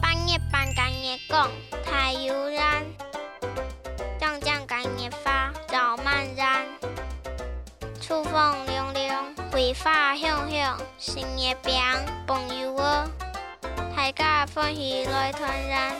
半夜半更的讲太悠然，将将干叶发早漫然，初风凉凉，桂花香香，新月饼朋友哦，大家欢喜来团圆。